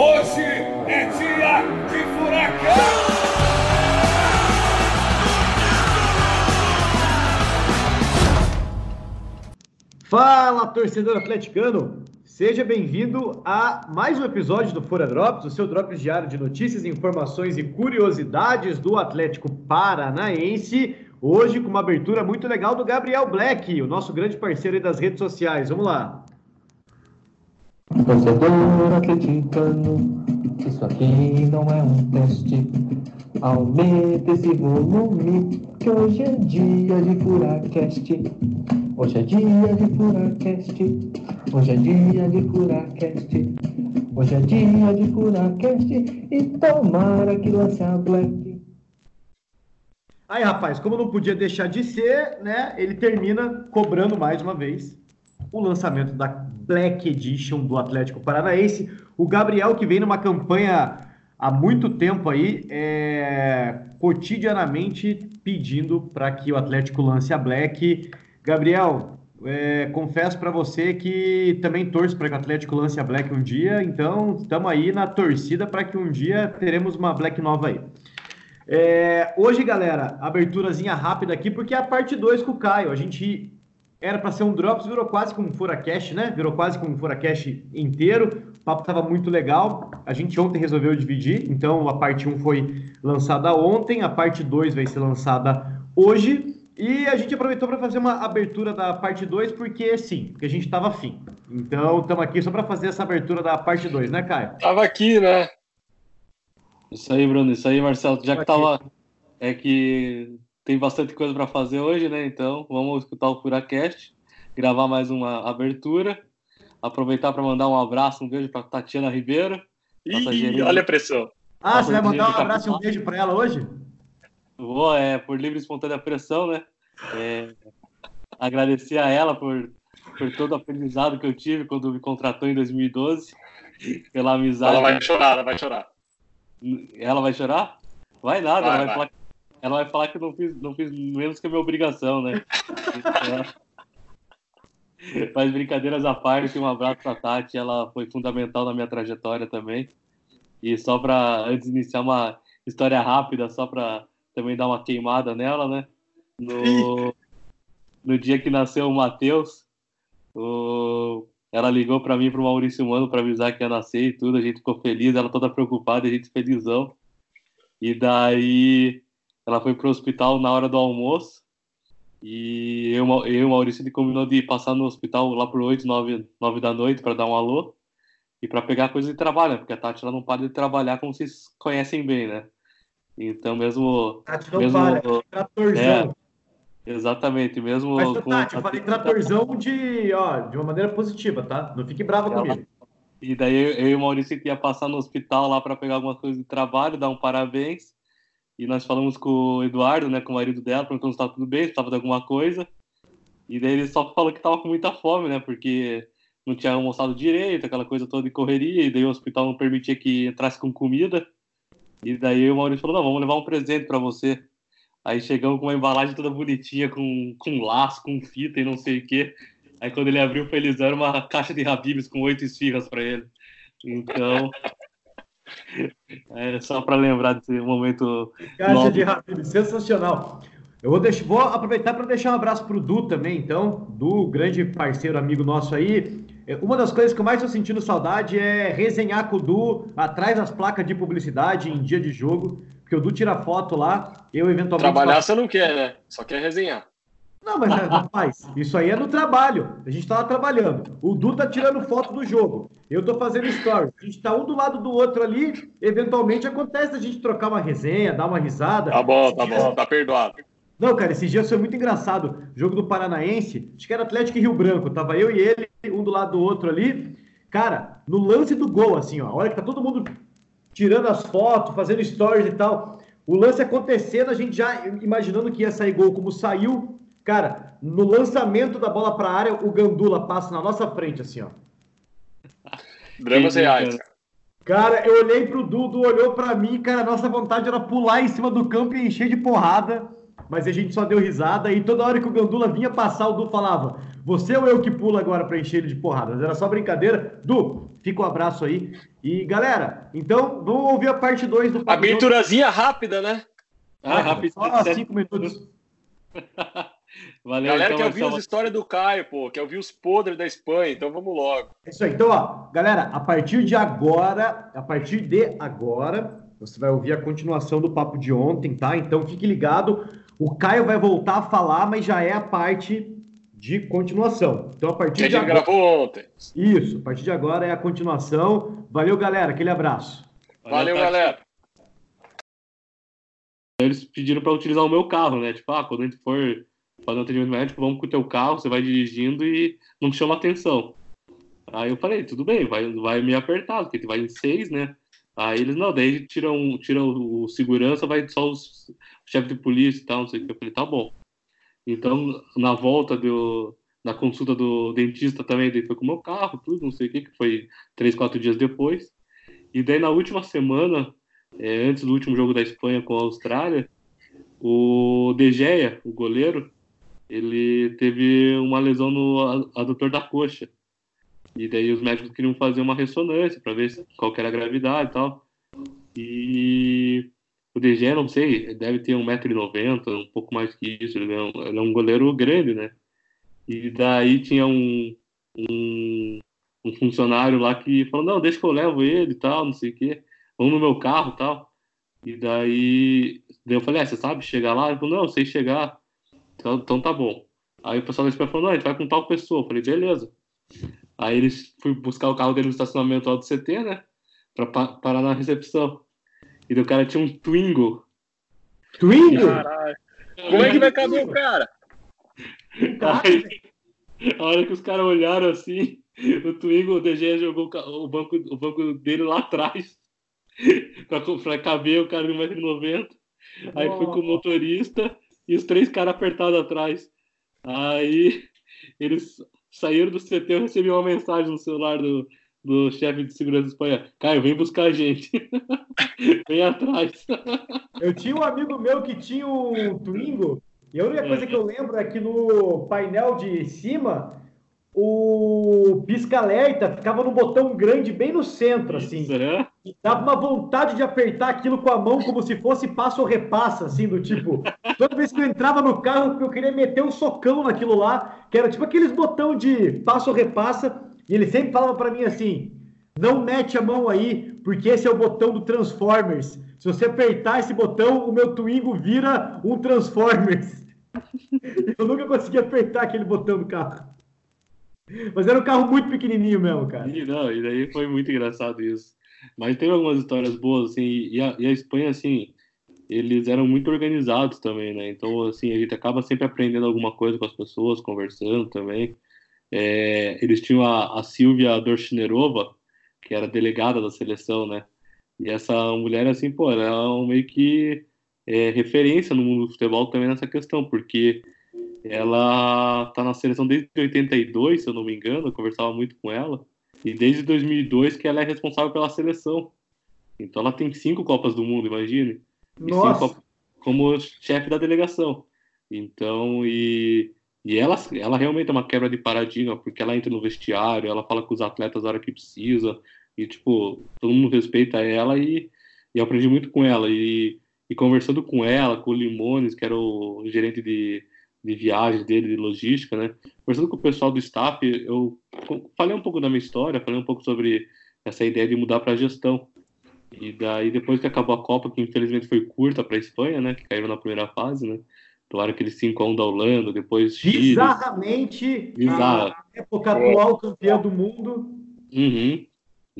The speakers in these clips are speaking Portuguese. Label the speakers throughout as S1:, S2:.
S1: Hoje é dia de furacão!
S2: Fala, torcedor atleticano! Seja bem-vindo a mais um episódio do Fora Drops, o seu drops diário de notícias, informações e curiosidades do Atlético Paranaense. Hoje com uma abertura muito legal do Gabriel Black, o nosso grande parceiro das redes sociais. Vamos lá!
S3: Torcedor atleticano, isso aqui não é um teste. Aumenta esse volume, que hoje é dia de Furacast. Hoje é dia de Furacast. Hoje é dia de Furacast. Hoje é dia de Furacast. E tomara que lance a Black.
S2: Aí, rapaz, como não podia deixar de ser, né? Ele termina cobrando mais uma vez o lançamento da Black Edition do Atlético Paranaense. O Gabriel, que vem numa campanha há muito tempo aí, é, cotidianamente pedindo para que o Atlético lance a Black. Gabriel, é, confesso para você que também torço para que o Atlético lance a Black um dia, então estamos aí na torcida para que um dia teremos uma Black nova aí. É, hoje, galera, aberturazinha rápida aqui, porque é a parte 2 com o Caio. A gente era para ser um Drops, virou quase com um Furacast, né? Virou quase com um Furacast inteiro. O papo estava muito legal. A gente ontem resolveu dividir, então a parte 1 foi lançada ontem, a parte 2 vai ser lançada hoje. E a gente aproveitou para fazer uma abertura da parte 2, porque sim, porque a gente estava afim. Então, estamos aqui só para fazer essa abertura da parte 2, né, Caio?
S4: Tava aqui, né?
S5: Isso aí, Bruno. Isso aí, Marcelo. Já que tava. É que tem bastante coisa para fazer hoje, né? Então, vamos escutar o Furacast, gravar mais uma abertura. Aproveitar para mandar um abraço, um beijo para Tatiana Ribeiro.
S4: Ih, olha a pressão.
S2: Ah, você vai mandar um
S5: gente,
S2: abraço e um beijo para ela hoje?
S5: Vou, é, por livre e espontânea pressão, né? É, agradecer a ela por, por todo o aprendizado que eu tive quando me contratou em 2012, pela amizade.
S4: Ela vai chorar, ela vai chorar.
S5: Ela vai chorar? Vai nada,
S4: Vai,
S5: ela, vai
S4: vai.
S5: Falar, ela vai falar que eu não fiz, não fiz menos que a minha obrigação, né? Mas brincadeiras à parte, um abraço pra Tati, ela foi fundamental na minha trajetória também. E só para antes de iniciar uma história rápida, só para também dar uma queimada nela, né? No, no dia que nasceu o Matheus, o- ela ligou para mim e pro Maurício Mano para avisar que ia nascer e tudo, a gente ficou feliz, ela toda preocupada, a gente felizão. E daí ela foi pro hospital na hora do almoço. E eu, eu e o Maurício ele combinou de passar no hospital lá por 8, 9, 9 da noite para dar um alô e para pegar coisa de trabalho, né? porque a Tati ela não para de trabalhar como vocês conhecem bem, né? Então, mesmo.
S2: Tati, não
S5: mesmo
S2: para. Tratorzão.
S5: Exatamente, mesmo.
S2: Mas,
S5: com-
S2: Tati, eu falei tratorzão de, ó, de uma maneira positiva, tá? Não fique brava
S5: Ela-
S2: comigo.
S5: E daí eu, eu e o Maurício ia passar no hospital lá para pegar alguma coisa de trabalho, dar um parabéns. E nós falamos com o Eduardo, né, com o marido dela, perguntando se estava tudo bem, se estava de alguma coisa. E daí ele só falou que estava com muita fome, né, porque não tinha almoçado direito, aquela coisa toda de correria, e daí o hospital não permitia que entrasse com comida. E daí o Maurício falou: não, vamos levar um presente para você. Aí chegamos com uma embalagem toda bonitinha, com, com laço, com fita e não sei o quê. Aí quando ele abriu felizão, era uma caixa de Habibs com oito esfirras para ele. Então, é só para lembrar desse momento.
S2: Caixa
S5: Nossa.
S2: de sensacional. Eu vou, deixar, vou aproveitar para deixar um abraço pro Du também, então, Du, grande parceiro, amigo nosso aí. É, Uma das coisas que eu mais estou sentindo saudade é resenhar com o Du atrás das placas de publicidade em dia de jogo, porque o Du tira foto lá, eu eventualmente.
S4: Trabalhar você não quer, né? Só quer resenhar.
S2: Não, mas rapaz, isso aí é no trabalho. A gente tá lá trabalhando. O Du tá tirando foto do jogo. Eu tô fazendo stories. A gente tá um do lado do outro ali. Eventualmente acontece a gente trocar uma resenha, dar uma risada.
S4: Tá bom, tá bom, tá perdoado.
S2: Não, cara, esses dias foi muito engraçado. Jogo do Paranaense, acho que era Atlético e Rio Branco. Tava eu e ele, um do lado do outro ali. Cara, no lance do gol, assim, ó. A hora que tá todo mundo tirando as fotos, fazendo stories e tal. O lance acontecendo, a gente já imaginando que ia sair gol, como saiu. Cara, no lançamento da bola pra área, o Gandula passa na nossa frente, assim, ó.
S4: Dramas reais.
S5: cara.
S2: Cara, eu olhei pro Dudu, olhou pra mim, cara, nossa vontade era pular em cima do campo e encher de porrada, mas a gente só deu risada e toda hora que o Gandula vinha passar, o Du falava, você ou eu que pula agora pra encher ele de porrada? Mas era só brincadeira. Du, Fica o abraço aí. E galera, então vamos ouvir a parte 2 do.
S4: Aberturazinha rápida, né?
S5: Ah, rápido.
S2: Só 5 minutos.
S5: Valeu,
S4: Galera
S5: então,
S4: quer ouvir as histórias do Caio, pô, quer ouvir os podres da Espanha, então vamos logo.
S2: É isso aí. Então, ó, galera, a partir de agora, a partir de agora, você vai ouvir a continuação do papo de ontem, tá? Então fique ligado. O Caio vai voltar a falar, mas já é a parte de continuação. Então, a
S4: Que
S2: partir
S4: a
S2: de
S4: gente
S2: agora.
S4: gravou ontem.
S2: Isso, a partir de agora é a continuação. Valeu, galera. Aquele abraço.
S4: Valeu,
S5: Tati.
S4: galera.
S5: Eles pediram pra utilizar o meu carro, né? Tipo, ah, quando a gente for fazer um atendimento médico, vamos com o teu carro, você vai dirigindo e não chama atenção. Aí eu falei, tudo bem, vai, vai me apertar, porque vai em seis, né? Aí eles, não, daí tiram, tiram o, segurança, vai só os- o chefe de polícia e tal, não sei o que. Eu falei, tá bom. Então, na volta do, na consulta do dentista também, daí foi com o meu carro, tudo, não sei o que, que foi três, quatro dias depois. E daí na última semana, é, antes do último jogo da Espanha com a Austrália, o De Gea, o goleiro, ele teve uma lesão no adutor da coxa. E daí os médicos queriam fazer uma ressonância para ver qual era a gravidade e tal. E o Gea, não sei, deve ter 1,90m, um pouco mais que isso. Ele é um, ele é um goleiro grande, né? E daí tinha um, um, um funcionário lá que falou, não, deixa que eu levo ele e tal, não sei o quê. Vamos no meu carro e tal. E daí, daí eu falei, ah, você sabe chegar lá? Ele falou, não, eu sei chegar. Então, então tá bom. Aí o pessoal da Espanha falou, não, a gente vai com tal pessoa. Eu falei, beleza. Aí eles fui buscar o carro dele no estacionamento lá do CT, né? Pra pa- parar na recepção. E o cara tinha um Twingo.
S2: Twingo?
S4: Caralho. Como é que vai caber o cara?
S5: Aí, a hora que os caras olharam assim, o Twingo, o DG jogou o banco, o banco dele lá atrás. pra, pra caber o cara de 1,90m. Aí foi com o motorista e os três caras apertados atrás. Aí eles saíram do CT, eu recebi uma mensagem no celular do, do chefe de segurança espanhol. Caio, vem buscar a gente. vem atrás.
S2: Eu tinha um amigo meu que tinha um Twingo, e a única coisa que eu lembro é que no painel de cima, o pisca-alerta ficava no botão grande bem no centro, assim.
S5: Isso, né?
S2: Dava uma vontade de apertar aquilo com a mão como se fosse passo ou repassa, assim, do tipo. Toda vez que eu entrava no carro, eu queria meter um socão naquilo lá, que era tipo aqueles botão de passo ou repassa, e ele sempre falava pra mim assim: não mete a mão aí, porque esse é o botão do Transformers. Se você apertar esse botão, o meu Twingo vira um Transformers. Eu nunca consegui apertar aquele botão do carro. Mas era um carro muito pequenininho mesmo, cara.
S5: E, não, e daí foi muito engraçado isso. Mas teve algumas histórias boas, assim, e a, e a Espanha, assim, eles eram muito organizados também, né? Então, assim, a gente acaba sempre aprendendo alguma coisa com as pessoas, conversando também. É, eles tinham a, a Silvia Dorchinerova, que era delegada da seleção, né? E essa mulher, assim, pô, ela é meio que é, referência no mundo do futebol também nessa questão, porque ela tá na seleção desde 82, se eu não me engano, eu conversava muito com ela, e desde 2002 que ela é responsável pela seleção. Então ela tem cinco Copas do Mundo, imagine. Cinco
S2: Nossa,
S5: Copas como chefe da delegação. Então, e, e ela, ela realmente é uma quebra de paradigma, porque ela entra no vestiário, ela fala com os atletas na hora que precisa, e tipo, todo mundo respeita ela e, e eu aprendi muito com ela. E, e conversando com ela, com o Limones, que era o gerente de, de viagens dele, de logística, né? Conversando com o pessoal do staff, eu falei um pouco da minha história, falei um pouco sobre essa ideia de mudar para gestão. E daí, depois que acabou a Copa, que infelizmente foi curta para a Espanha, né? Que caiu na primeira fase, né? Tomaram aquele 5x1 da Holanda, depois Chile.
S2: bizarramente,
S5: Bizarro.
S2: a época atual campeã do mundo.
S5: Uhum.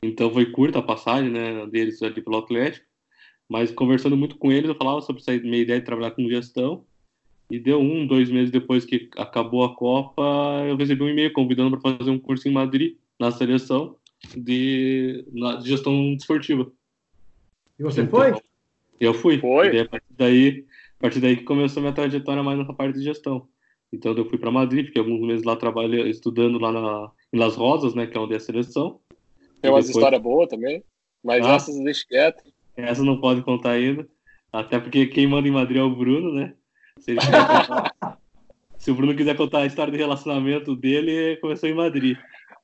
S5: Então foi curta a passagem, né, deles ali pelo Atlético. Mas conversando muito com eles, eu falava sobre essa minha ideia de trabalhar com gestão. E deu um, dois meses depois que acabou a Copa, eu recebi um e-mail convidando para fazer um curso em Madrid, na seleção de, na, de gestão esportiva.
S2: E você
S5: Então,
S2: foi?
S5: Eu fui.
S4: Foi?
S5: E daí, a partir daí, a partir daí que começou minha trajetória mais nessa parte de gestão. Então eu fui para Madrid, fiquei alguns meses lá trabalhando, estudando lá na, em Las Rosas, né, que é onde é a seleção.
S4: Tem umas
S5: depois-
S4: histórias boas também, mas
S5: Ah.
S4: essas deixa quieto.
S5: Essa não pode contar ainda. Até porque quem manda em Madrid é o Bruno, né? Se, ele quiser contar- se o Bruno quiser contar a história de relacionamento dele, começou em Madrid.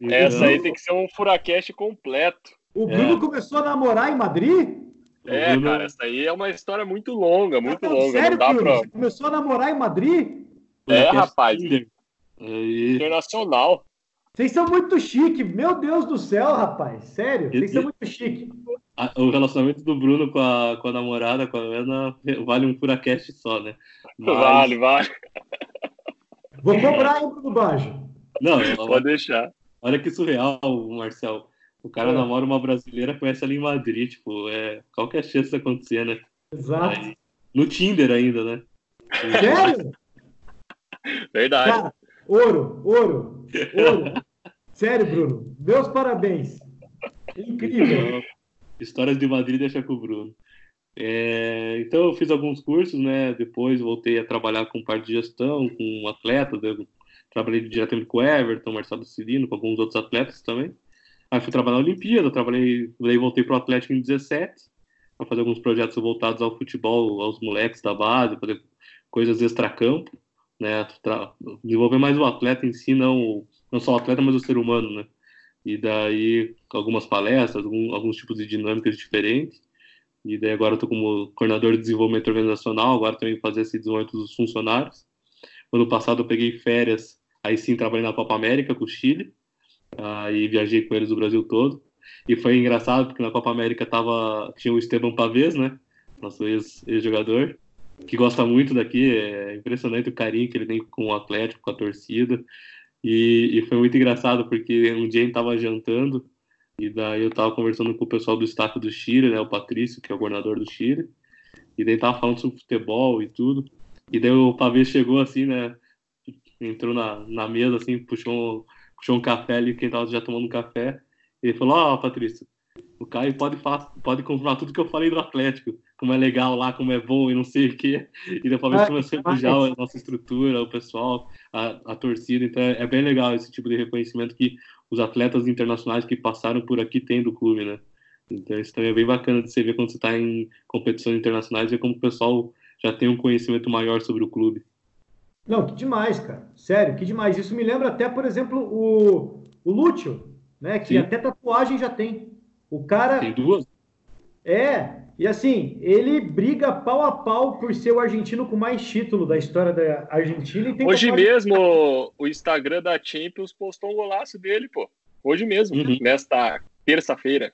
S4: Essa aí tem que ser um furacast completo.
S2: O Bruno
S5: É.
S2: começou a namorar em Madrid?
S4: É,
S5: Bruno-
S4: cara, essa aí é uma história muito longa, muito
S2: falando
S4: longa.
S2: Sério,
S4: não dá
S2: Bruno?
S4: pra.
S2: Você começou a namorar em Madrid?
S4: É,
S5: Podcast
S4: rapaz.
S5: Aí,
S4: Internacional.
S2: Vocês são muito chique, meu Deus do céu, rapaz. Sério, vocês são muito chique.
S5: A- o relacionamento do Bruno com a, com a namorada, com a Ana, vale um furacast só, né? Mas-
S4: Vale, vale.
S2: Vou cobrar, hein, Bruno Baggio?
S5: Não,
S4: Pode deixar.
S5: olha que surreal, Marcel. O cara
S2: É.
S5: namora uma brasileira, conhece ela em Madrid, tipo, é, qual que é a chance disso acontecer, né?
S2: Exato.
S5: Aí, no Tinder ainda, né?
S2: Sério?
S4: Verdade.
S2: Cara, ouro, ouro, ouro. Sério, Bruno. Meus parabéns. Incrível.
S5: Histórias de Madrid deixa com o Bruno. É, então eu fiz alguns cursos, né? Depois voltei a trabalhar com parte de gestão, com atletas. Eu trabalhei diretamente com o Everton, Marcelo Cirino, com alguns outros atletas também. Aí fui trabalhar na Olimpíada, trabalhei, daí voltei para o Atlético em 17, para fazer alguns projetos voltados ao futebol, aos moleques da base, fazer coisas extracampo, né? Desenvolver mais o atleta em si, não, não só o atleta, mas o ser humano, né? E daí algumas palestras, algum- alguns tipos de dinâmicas diferentes. E daí agora tô como coordenador de desenvolvimento organizacional, agora também fazer esse desenvolvimento dos funcionários. Ano passado eu peguei férias, aí sim trabalhei na Copa América com o Chile, aí viajei com eles o Brasil todo. E foi engraçado porque na Copa América tava, tinha o Esteban Pavês, né? Nosso ex- ex-jogador, que gosta muito daqui, é impressionante o carinho que ele tem com o Atlético, com a torcida. E, e foi muito engraçado porque um dia a gente tava jantando e daí eu tava conversando com o pessoal do staff do Chile, né, o Patrício, que é o governador do Chile, e daí tava falando sobre futebol e tudo. E daí o Pavê chegou assim, né, entrou na, na mesa assim, puxou, puxou um café ali, quem tava já tomando um café. E ele falou: Ó, Patrício, o Caio pode, pode confirmar tudo que eu falei do Atlético, como é legal lá, como é bom e não sei o quê. E depois
S2: Ah,
S5: começou a a nossa estrutura, o pessoal, a, a torcida. Então é, é bem legal esse tipo de reconhecimento que os atletas internacionais que passaram por aqui têm do clube, né? Então isso também é bem bacana de você ver quando você está em competições internacionais, ver como o pessoal já tem um conhecimento maior sobre o clube.
S2: Não, que demais, cara. Sério, que demais. Isso me lembra até, por exemplo, o, o Lúcio, né? Que
S5: Sim.
S2: até tatuagem já tem. O cara
S5: Tem duas?
S2: É, e assim, ele briga pau a pau por ser o argentino com mais título da história da Argentina. E tem
S4: Hoje mesmo o Instagram da Champions postou um golaço dele, pô. Hoje mesmo,
S5: Uhum.
S4: nesta terça-feira.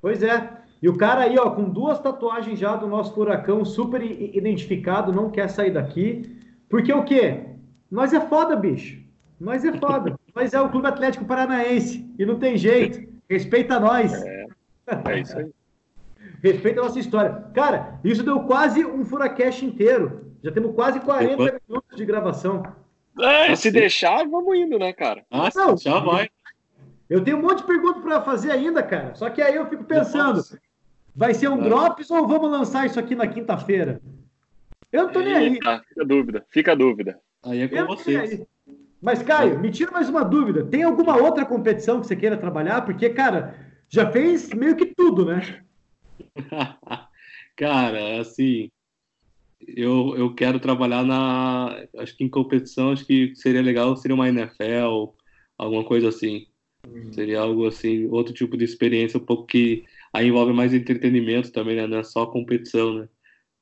S2: Pois é. E o cara aí, ó, com duas tatuagens já do nosso furacão, super identificado, não quer sair daqui. Porque o quê? Nós é foda, bicho. Nós é foda. Nós é o Clube Atlético Paranaense. E não tem jeito. Respeita nós.
S4: É isso aí.
S2: Respeita a nossa história. Cara, isso deu quase um Furacast inteiro. Já temos quase 40 minutos de gravação.
S4: É, se
S5: Assim.
S4: deixar, vamos indo, né, cara?
S5: Ah,
S2: Não.
S5: já vai.
S2: Eu tenho um monte de perguntas para fazer ainda, cara. Só que aí eu fico pensando, vai ser um
S5: Vai.
S2: drops ou vamos lançar isso aqui na quinta-feira? Eu não tô nem aí.
S4: Eita, fica a dúvida, fica a dúvida.
S5: Aí é com
S2: Eu nem
S5: vocês.
S2: Mas, Caio, me tira mais uma dúvida. Tem alguma outra competição que você queira trabalhar? Porque, cara, já fez meio que tudo, né?
S5: Cara, assim, eu, eu quero trabalhar na. Acho que em competição, acho que seria legal, seria uma NFL, alguma coisa assim. Seria algo assim, outro tipo de experiência, um pouco que aí envolve mais entretenimento também, né? Não é só competição, né?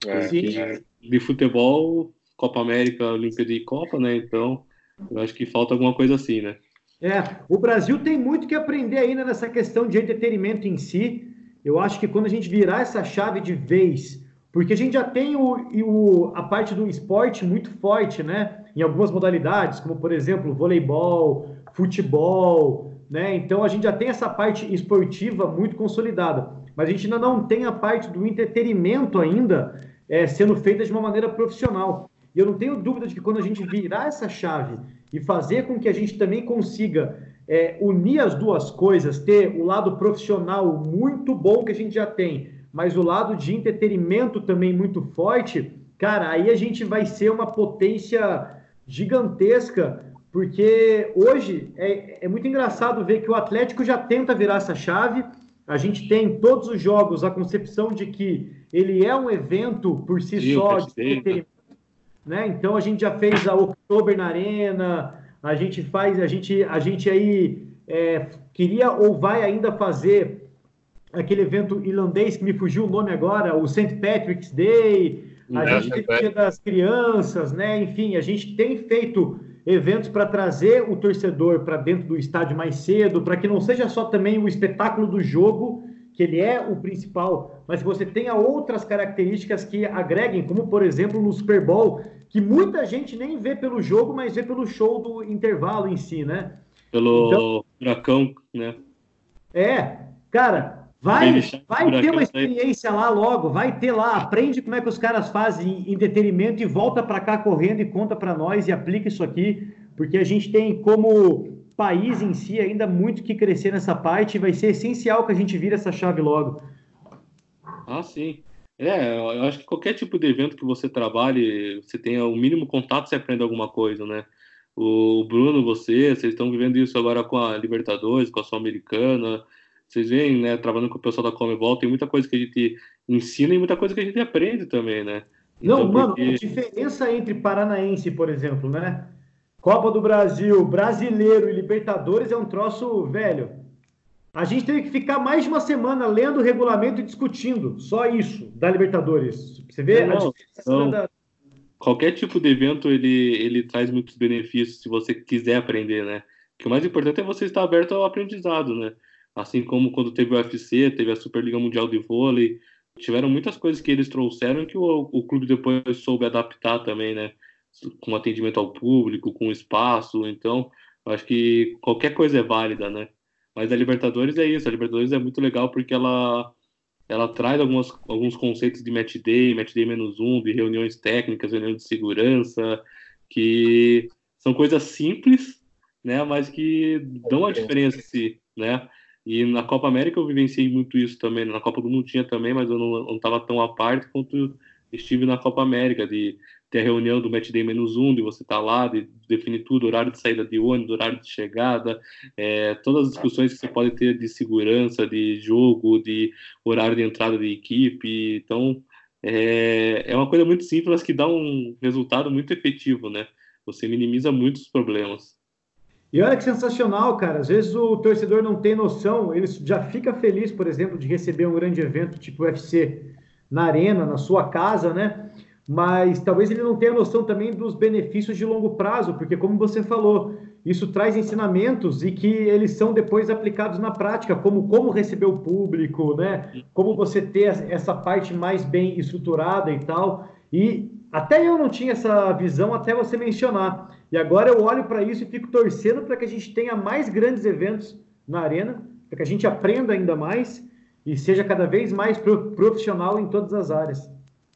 S4: É, é.
S5: De futebol, Copa América, Olimpíada e Copa, né? Então, eu acho que falta alguma coisa assim, né?
S2: É, o Brasil tem muito que aprender ainda nessa questão de entretenimento em si. Eu acho que quando a gente virar essa chave de vez, porque a gente já tem o, o- a parte do esporte muito forte, né? Em algumas modalidades, como por exemplo, voleibol, futebol, né? Então a gente já tem essa parte esportiva muito consolidada, mas a gente ainda não tem a parte do entretenimento ainda é, sendo feita de uma maneira profissional. E eu não tenho dúvida de que quando a gente virar essa chave e fazer com que a gente também consiga é, unir as duas coisas, ter o lado profissional muito bom que a gente já tem, mas o lado de entretenimento também muito forte, cara, aí a gente vai ser uma potência gigantesca, porque hoje é, é muito engraçado ver que o Atlético já tenta virar essa chave. A gente tem em todos os jogos a concepção de que ele é um evento por si
S5: Sim,
S2: só, de entretenimento né? Então a gente já fez a Oktober na Arena, a gente faz, a gente, a gente aí é, queria ou vai ainda fazer aquele evento irlandês que me fugiu o nome agora, o St. Patrick's Day, a
S4: É,
S2: gente tem o Dia das Crianças, né? Enfim, a gente tem feito eventos para trazer o torcedor para dentro do estádio mais cedo, para que não seja só também o espetáculo do jogo, que ele é o principal, mas que você tenha outras características que agreguem, como por exemplo no Super Bowl, que muita gente nem vê pelo jogo, mas vê pelo show do intervalo em si, né?
S5: Pelo
S2: Então-
S5: furacão, né?
S2: É, cara, vai, vai ter uma
S5: aí.
S2: experiência lá logo, vai ter lá, aprende como é que os caras fazem em detenimento e volta para cá correndo e conta para nós e aplica isso aqui, porque a gente tem como país em si ainda muito que crescer nessa parte e vai ser essencial que a gente vire essa chave logo.
S5: Ah, sim. É, eu acho que qualquer tipo de evento que você trabalhe, você tenha o mínimo contato, você aprende alguma coisa, né? O Bruno, você, vocês estão vivendo isso agora com a Libertadores, com a Sul-Americana. Vocês veem, né, trabalhando com o pessoal da Comebol, tem muita coisa que a gente ensina e muita coisa que a gente aprende também, né?
S2: Não,
S5: Então,
S2: mano,
S5: porque-
S2: a diferença entre Paranaense, por exemplo, né? Copa do Brasil, Brasileiro e Libertadores é um troço velho. A gente teve que ficar mais de uma semana lendo o regulamento e discutindo. Só isso, da Libertadores. Você vê
S5: Não,
S2: a diferença
S5: não.
S2: da.
S5: qualquer tipo de evento ele, ele traz muitos benefícios se você quiser aprender, né? Que o mais importante é você estar aberto ao aprendizado, né? Assim como quando teve o UFC, teve a Superliga Mundial de Vôlei, tiveram muitas coisas que eles trouxeram que o, o clube depois soube adaptar também, né? Com atendimento ao público, com espaço, então acho que qualquer coisa é válida, né? Mas a Libertadores é isso, a Libertadores é muito legal porque ela ela traz algumas, alguns conceitos de match day, match day menos um, de reuniões técnicas, reuniões de segurança, que são coisas simples, né, mas que dão a diferença, se, né, e na Copa América eu vivenciei muito isso também, na Copa do Mundo tinha também, mas eu não estava tão à parte quanto estive na Copa América, de ter a reunião do match day menos um, de você estar lá, de definir tudo, horário de saída de ônibus, horário de chegada, é, todas as discussões que você pode ter de segurança, de jogo, de horário de entrada de equipe. Então, é, é uma coisa muito simples, mas que dá um resultado muito efetivo, né? Você minimiza muitos problemas.
S2: E olha que sensacional, cara. Às vezes o torcedor não tem noção, ele já fica feliz, por exemplo, de receber um grande evento tipo UFC na arena, na sua casa, né? Mas talvez ele não tenha noção também dos benefícios de longo prazo, porque como você falou, isso traz ensinamentos e que eles são depois aplicados na prática, como como receber o público, né? Como você ter essa parte mais bem estruturada e tal. E até eu não tinha essa visão até você mencionar. E agora eu olho para isso e fico torcendo para que a gente tenha mais grandes eventos na arena, para que a gente aprenda ainda mais e seja cada vez mais pro- profissional em todas as áreas.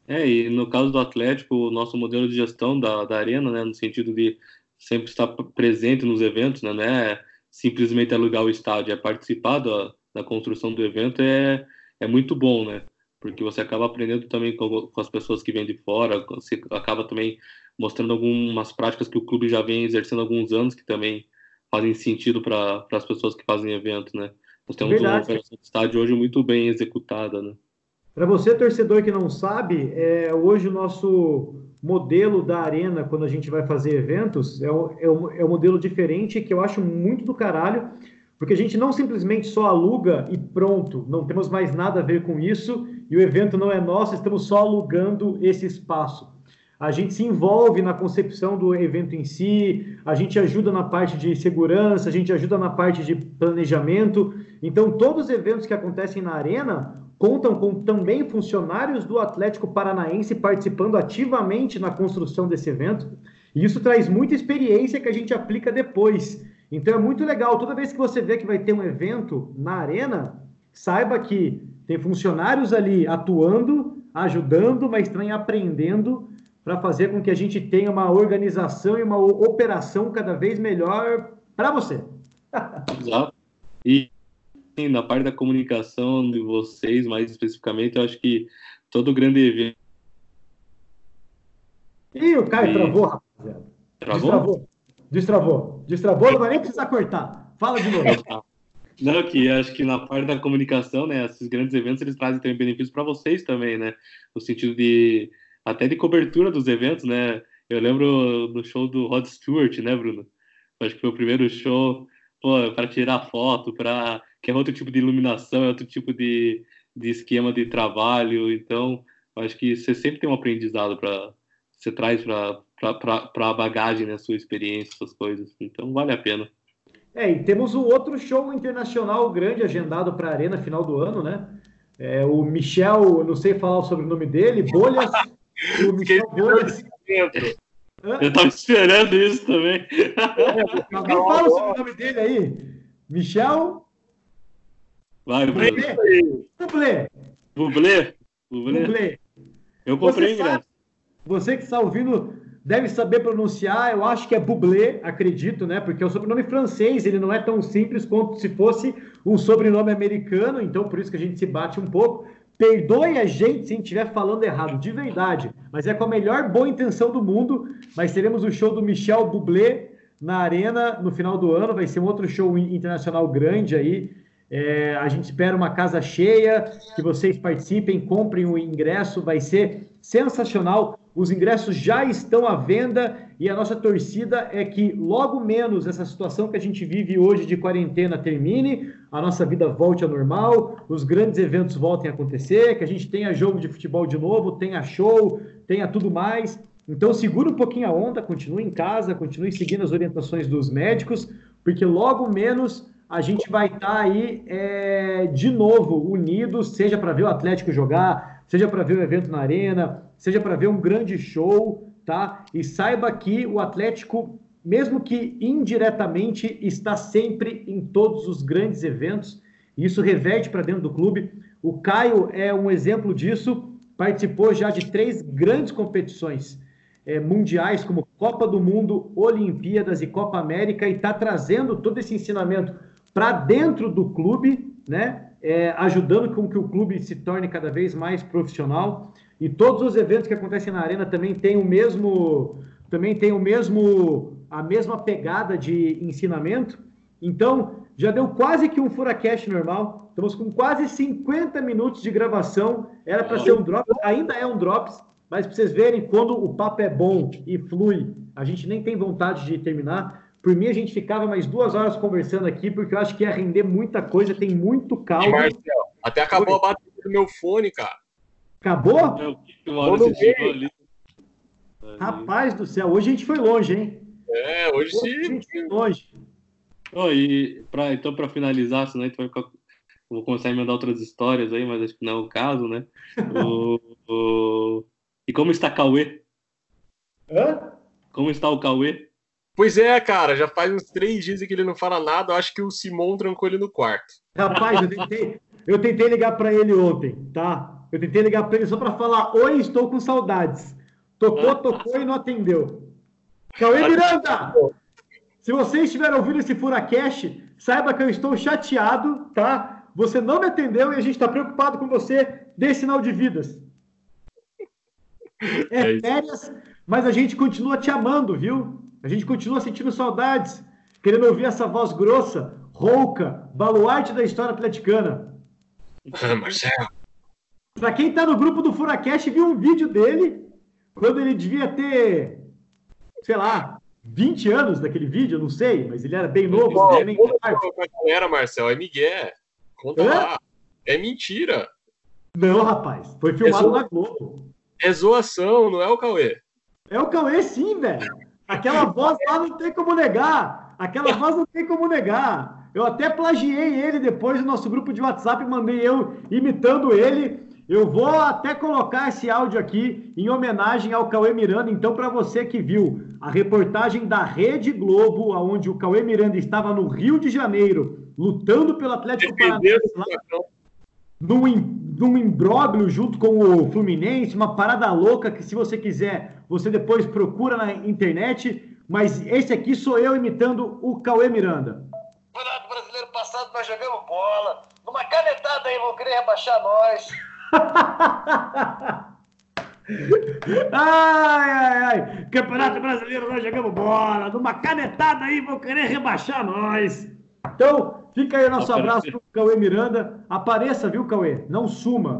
S5: É, e no caso do Atlético, o nosso modelo de gestão da, da arena, né, no sentido de sempre estar presente nos eventos, né, não é simplesmente alugar o estádio, é participar da, da construção do evento, é, é muito bom, né? Porque você acaba aprendendo também com, com as pessoas que vêm de fora, você acaba também mostrando algumas práticas que o clube já vem exercendo há alguns anos, que também fazem sentido para as pessoas que fazem evento, né? Nós temos uma
S2: Verdade.
S5: operação de estádio hoje muito bem executada, né?
S2: Para você, torcedor que não sabe, é, hoje o nosso modelo da arena, quando a gente vai fazer eventos, é, é, é um modelo diferente que eu acho muito do caralho, porque a gente não simplesmente só aluga e pronto, não temos mais nada a ver com isso, e o evento não é nosso, estamos só alugando esse espaço. A gente se envolve na concepção do evento em si, a gente ajuda na parte de segurança, a gente ajuda na parte de planejamento. Então, todos os eventos que acontecem na arena contam com também funcionários do Atlético Paranaense participando ativamente na construção desse evento. E isso traz muita experiência que a gente aplica depois. Então é muito legal. Toda vez que você vê que vai ter um evento na arena, saiba que tem funcionários ali atuando, ajudando, mas também aprendendo para fazer com que a gente tenha uma organização e uma operação cada vez melhor para você.
S5: Exato. E sim, na parte da comunicação de vocês, mais especificamente, eu acho que todo grande evento.
S2: Ih, o Caio
S5: E-
S2: travou, rapaziada.
S5: Travou?
S2: Destravou. Destravou. Destravou, não vai nem precisar cortar. Fala de novo.
S5: Não, que acho que na parte da comunicação, né, esses grandes eventos eles trazem também benefícios para vocês também, né, no sentido de até de cobertura dos eventos, né. Eu lembro do show do Rod Stewart, né, Bruno? Acho que foi o primeiro show para tirar foto, para que é outro tipo de iluminação, é outro tipo de, de esquema de trabalho. Então, acho que você sempre tem um aprendizado para você traz para a bagagem, né, sua experiência, essas coisas. Então, vale a pena.
S2: É, e temos um outro show internacional grande agendado para a Arena final do ano, né? É, o Michel, não sei falar o sobrenome dele, Bolhas. o Michel Bolhas.
S5: Eu tava esperando isso também.
S2: Alguém fala o sobrenome dele aí? Michel?
S5: Vai,
S2: Bublé.
S5: Bublé. Bublé.
S2: Bublé.
S5: Eu comprei ingresso.
S2: Você que está ouvindo deve saber pronunciar, eu acho que é Bublé, acredito, né? Porque é o sobrenome francês, ele não é tão simples quanto se fosse um sobrenome americano, então por isso que a gente se bate um pouco. Perdoe a gente se a gente estiver falando errado, de verdade, mas é com a melhor boa intenção do mundo. Mas teremos o show do Michel Bublé na Arena no final do ano, vai ser um outro show internacional grande aí. É, a gente espera uma casa cheia, que vocês participem, comprem o ingresso, vai ser sensacional. Os ingressos já estão à venda e a nossa torcida é que logo menos essa situação que a gente vive hoje de quarentena termine, a nossa vida volte ao normal, os grandes eventos voltem a acontecer, que a gente tenha jogo de futebol de novo, tenha show, tenha tudo mais. Então segura um pouquinho a onda, continue em casa, continue seguindo as orientações dos médicos, porque logo menos a gente vai estar tá aí é, de novo unidos, seja para ver o Atlético jogar, seja para ver o evento na arena, seja para ver um grande show, tá? E saiba que o Atlético, mesmo que indiretamente, está sempre em todos os grandes eventos. E isso reverte para dentro do clube. O Caio é um exemplo disso. Participou já de três grandes competições é, mundiais, como Copa do Mundo, Olimpíadas e Copa América, e está trazendo todo esse ensinamento para dentro do clube, né? É, ajudando com que o clube se torne cada vez mais profissional. E todos os eventos que acontecem na arena também têm o mesmo, também tem o mesmo, a mesma pegada de ensinamento. Então, já deu quase que um Furacast normal. Estamos com quase 50 minutos de gravação. Era para ser um Drops, ainda é um Drops, mas para vocês verem, quando o papo é bom e flui, a gente nem tem vontade de terminar. Por mim, a gente ficava mais duas horas conversando aqui, porque eu acho que ia render muita coisa, tem muito caldo. Marcel,
S4: até acabou a bateria do meu fone, cara.
S2: Acabou? É, Rapaz do céu, hoje a gente foi longe, hein?
S4: É, hoje, sim. A gente foi longe.
S5: Oh, e pra, então, para finalizar, senão a gente vai ficar... Vou começar a mandar outras histórias aí, mas acho que não é o caso, né? o, o... E como está Cauê?
S2: Hã?
S5: Como está o Cauê?
S4: Pois é, cara, já faz uns três dias que ele não fala nada. Eu acho que o Simon trancou ele no quarto.
S2: Rapaz, eu tentei, eu tentei ligar para ele ontem, tá? Eu tentei ligar para ele só para falar: Oi, estou com saudades. Tocou, ah. tocou e não atendeu. Cauê Miranda! Se você estiver ouvindo esse Furacash, saiba que eu estou chateado, tá? Você não me atendeu e a gente está preocupado com você. Dê sinal de vidas. É, é férias, mas a gente continua te amando, viu? A gente continua sentindo saudades, querendo ouvir essa voz grossa, rouca, baluarte da história atleticana.
S4: Ah, Marcelo.
S2: Para quem está no grupo do Furacast, viu um vídeo dele quando ele devia ter, sei lá, 20 anos daquele vídeo, não sei, mas ele era bem novo. Não,
S4: nem... era, Marcel, é Miguel. Conta Hã? lá. É mentira.
S2: Não, rapaz. Foi filmado é na Globo.
S4: É zoação, não é o Cauê.
S2: É o Cauê, sim, velho. Aquela voz lá não tem como negar. Aquela voz não tem como negar. Eu até plagiei ele depois no nosso grupo de WhatsApp, mandei eu imitando ele. Eu vou até colocar esse áudio aqui em homenagem ao Cauê Miranda. Então, para você que viu a reportagem da Rede Globo, onde o Cauê Miranda estava no Rio de Janeiro, lutando pelo Atlético Paranaense, num, num imbróglio junto com o Fluminense, uma parada louca que, se você quiser, você depois procura na internet. Mas esse aqui sou eu imitando o Cauê Miranda.
S1: Campeonato Brasileiro passado nós jogamos bola. Numa canetada aí vão querer rebaixar nós.
S2: ai, ai, ai. Campeonato Brasileiro, nós jogamos bola. Numa canetada aí, vão querer rebaixar nós. Então, fica aí o nosso abraço pro Cauê Miranda. Apareça, viu, Cauê? Não suma.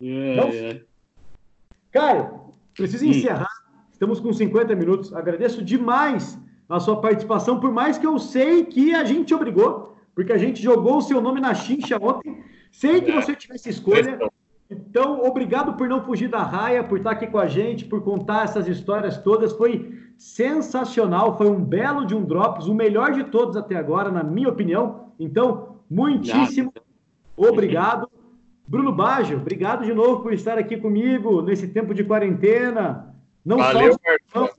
S5: Yeah, Não...
S2: Caio, preciso hum. encerrar. Estamos com 50 minutos. Agradeço demais a sua participação, por mais que eu sei que a gente obrigou, porque a gente jogou o seu nome na chincha ontem, sem que você tivesse escolha. Então, obrigado por não fugir da raia, por estar aqui com a gente, por contar essas histórias todas. Foi sensacional, foi um belo de um Drops, o melhor de todos até agora, na minha opinião. Então, muitíssimo obrigado. Bruno Baggio, obrigado de novo por estar aqui comigo nesse tempo de quarentena. Não
S4: Valeu,
S2: só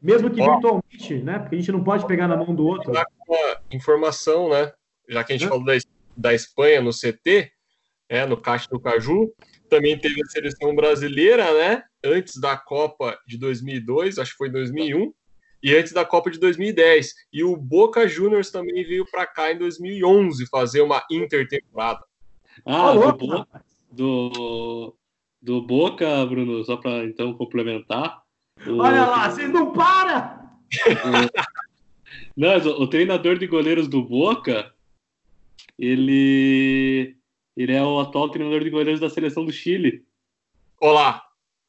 S2: mesmo que
S4: Ó.
S2: virtualmente, né? Porque a gente não pode pegar na mão do outro.
S4: Informação, né? Já que a gente falou da, da Espanha no CT, né, no Caixa do Caju, também teve a seleção brasileira, né? Antes da Copa de 2002, acho que foi 2001, e antes da Copa de 2010. E o Boca Juniors também veio para cá em 2011 fazer uma intertemporada.
S5: Ah,
S2: Ô,
S5: do, Bo- do, do Boca, Bruno, só para então complementar. o-
S2: Olha lá, vocês não param!
S5: Não, mas o, o treinador de goleiros do Boca, ele, ele é o atual treinador de goleiros da seleção do Chile.
S4: Olá!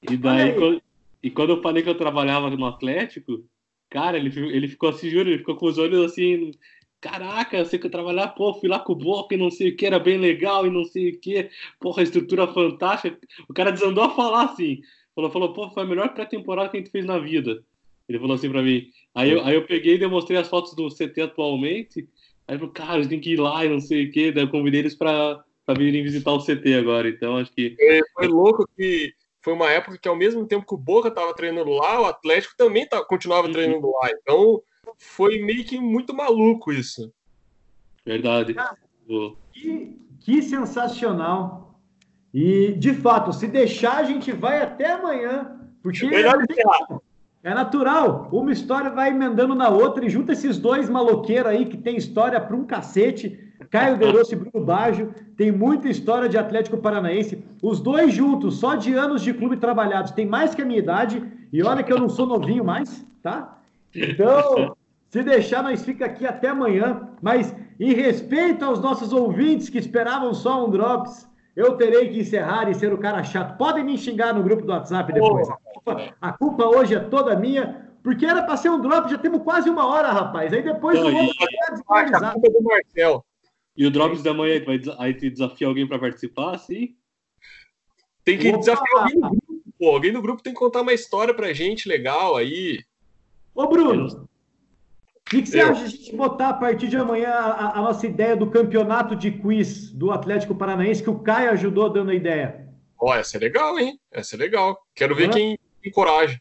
S5: E daí,
S2: aí.
S5: quando, e quando eu falei que eu trabalhava no Atlético, cara, ele, ele ficou assim, juro, ele ficou com os olhos assim, caraca, eu sei que eu trabalhar, pô, fui lá com o Boca e não sei o que, era bem legal e não sei o que, porra, estrutura fantástica. O cara desandou a falar assim, falou, falou, pô, foi a melhor pré-temporada que a gente fez na vida. Ele falou assim pra mim. Aí eu, aí eu peguei e demonstrei as fotos do CT atualmente, aí ele falou, cara, tem que ir lá e não sei o que, daí eu convidei eles pra, pra virem visitar o CT agora, então acho que
S4: Foi, foi louco que foi uma época que, ao mesmo tempo que o Boca estava treinando lá, o Atlético também tá, continuava
S5: Uhum.
S4: treinando lá. Então, foi meio que muito maluco isso.
S5: Verdade.
S2: Que, que sensacional! E, de fato, se deixar, a gente vai até amanhã, porque tem como. é natural. Uma história vai emendando na outra e junta esses dois maloqueiros aí que tem história para um cacete. Caio Derossi e Bruno Baggio, tem muita história de Atlético Paranaense. Os dois juntos, só de anos de clube trabalhados, tem mais que a minha idade. E olha que eu não sou novinho mais, tá? Então, se deixar, nós fica aqui até amanhã. Mas, em respeito aos nossos ouvintes que esperavam só um Drops, eu terei que encerrar e ser o cara chato. Podem me xingar no grupo do WhatsApp depois. A culpa, a culpa hoje é toda minha, porque era para ser um Drop, já temos quase uma hora, rapaz. Aí depois
S5: Não,
S2: o outro vai
S4: A culpa é do Marcel.
S5: E o Drops da manhã, vai, aí te desafia alguém pra participar, sim?
S4: Tem que
S2: Opa!
S4: desafiar alguém no grupo. Pô, alguém no grupo tem que contar uma história pra gente legal aí.
S2: Ô, Bruno, o que, que você
S4: Eu.
S2: acha de a gente botar a partir de amanhã a, a nossa ideia do campeonato de quiz do Atlético Paranaense, que o Caio ajudou dando a ideia?
S4: Ó, essa é legal, hein? Essa é legal. Quero ver
S2: Hã?
S4: quem tem coragem.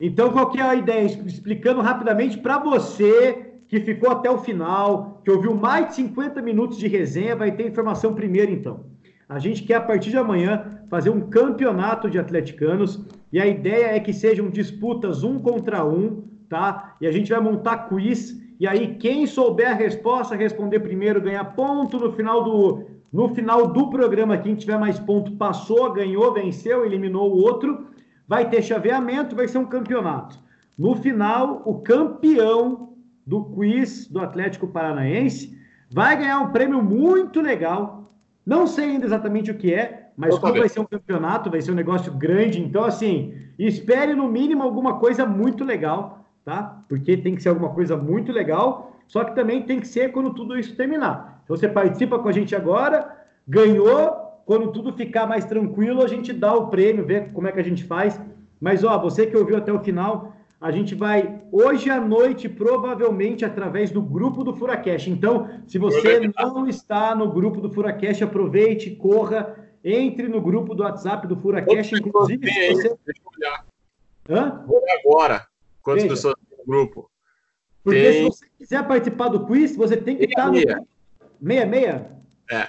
S2: Então, qual que é a ideia? Explicando rapidamente para você que ficou até o final, que ouviu mais de 50 minutos de resenha, vai ter informação primeiro, então. A gente quer, a partir de amanhã, fazer um campeonato de atleticanos, e a ideia é que sejam disputas um contra um, tá? E a gente vai montar quiz, e aí quem souber a resposta, responder primeiro, ganhar ponto no final do, no final do programa. Quem tiver mais ponto passou, ganhou, venceu, eliminou o outro. Vai ter chaveamento, vai ser um campeonato. No final, o campeão do quiz do Atlético Paranaense vai ganhar um prêmio muito legal. Não sei ainda exatamente o que é, mas como vai ser um campeonato, vai ser um negócio grande. Então, assim, espere no mínimo alguma coisa muito legal, tá? Porque tem que ser alguma coisa muito legal. Só que também tem que ser quando tudo isso terminar. Então, você participa com a gente agora, ganhou. Quando tudo ficar mais tranquilo, a gente dá o prêmio, vê como é que a gente faz. Mas, ó, você que ouviu até o final, a gente vai hoje à noite, provavelmente através do grupo do Furacash. Então, se você não está no grupo do Furacash, aproveite, corra, entre no grupo do WhatsApp do Furacash. Inclusive, se você.
S4: Deixa eu olhar.
S2: Hã?
S4: Vou agora. Quantas
S2: Veja.
S4: pessoas tem no grupo?
S2: Porque
S4: Tem.
S2: se você quiser participar do quiz, você tem que estar no.
S4: Meia,
S2: Meia, meia?
S4: É.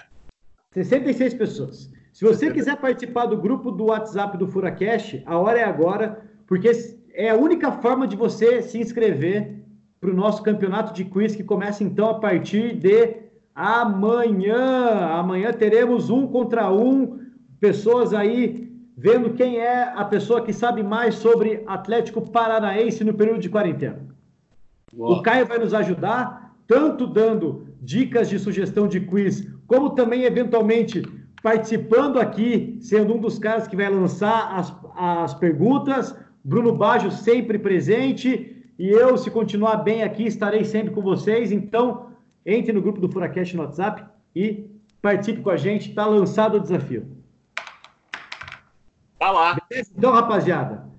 S2: 66 pessoas. Se você quiser participar do grupo do WhatsApp do Furacash, a hora é agora, porque é a única forma de você se inscrever para o nosso campeonato de quiz que começa então a partir de amanhã. Amanhã teremos um contra um, pessoas aí vendo quem é a pessoa que sabe mais sobre Atlético Paranaense no período de quarentena. O Caio vai nos ajudar, tanto dando dicas de sugestão de quiz, como também, eventualmente, participando aqui, sendo um dos caras que vai lançar as, as perguntas. Bruno Baggio sempre presente. E eu, se continuar bem aqui, estarei sempre com vocês. Então, entre no grupo do Furacast no WhatsApp e participe com a gente. Está lançado o desafio.
S4: Tá lá.
S2: Então, rapaziada,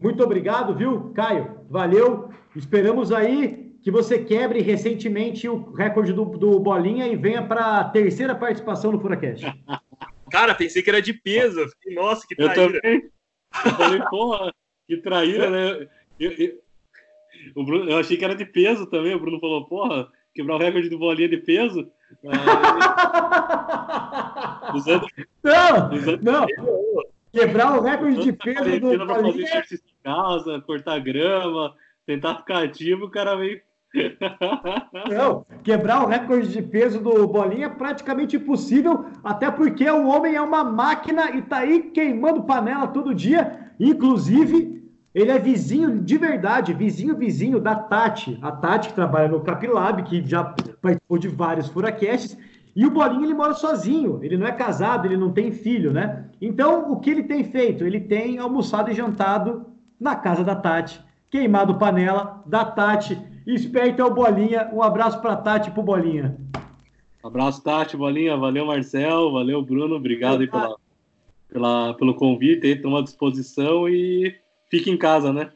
S2: muito obrigado, viu, Caio? Valeu. Esperamos aí que você quebre recentemente o recorde do, do Bolinha e venha para a terceira participação no Furacast.
S4: Cara, pensei que era de peso. Eu Nossa, que
S5: Eu
S4: traíra.
S5: também. Eu falei, porra, que traíra, né? Eu, eu- o Bruno, eu achei que era de peso também. O Bruno falou, porra, quebrar o recorde do bolinha de peso. Aí, usando,
S2: Não,
S5: usando
S2: não. Quebrar o recorde de peso do
S5: pra fazer
S2: Bolinha.
S5: exercício em casa, cortar grama, tentar ficar ativo, o cara veio.
S2: Não, quebrar o recorde de peso do Bolinha é praticamente impossível, até porque o homem é uma máquina e tá aí queimando panela todo dia. Inclusive, ele é vizinho de verdade, vizinho, vizinho da Tati. A Tati que trabalha no Capilab, que já participou de vários furacasts. E o Bolinha, ele mora sozinho, ele não é casado, ele não tem filho, né? Então, o que ele tem feito? Ele tem almoçado e jantado na casa da Tati, queimado panela da Tati. Esperto é o Bolinha. Um abraço pra Tati e pro Bolinha.
S5: Abraço, Tati, Bolinha. Valeu, Marcel. Valeu, Bruno. Obrigado aí pela, pela, pelo convite. Estamos à disposição e fique em casa, né?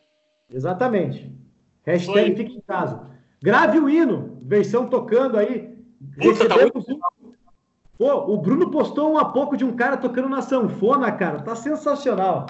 S2: Exatamente. Hashtag
S4: Oi.
S2: fica em casa. Grave o hino, versão tocando aí.
S4: Puta, tá
S2: um- Pô, o Bruno postou um há pouco de um cara tocando na sanfona, cara. Tá sensacional.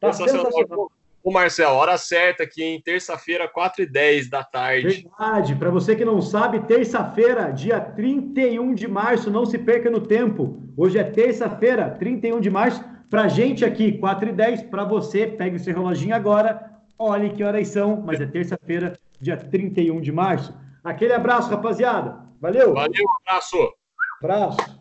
S2: Tá
S4: Sensacional.
S2: sensacional.
S4: Ô, Marcel, hora certa aqui, em terça-feira, 4h10 da tarde.
S2: Verdade. Para você que não sabe, terça-feira, dia 31 de março, não se perca no tempo. Hoje é terça-feira, 31 de março. Pra gente aqui, 4 e 10. Pra você, pegue o seu reloginho agora. Olhe que horas são, mas é terça-feira, dia 31 de março. Aquele abraço, rapaziada. Valeu.
S4: Valeu, abraço.
S2: Abraço.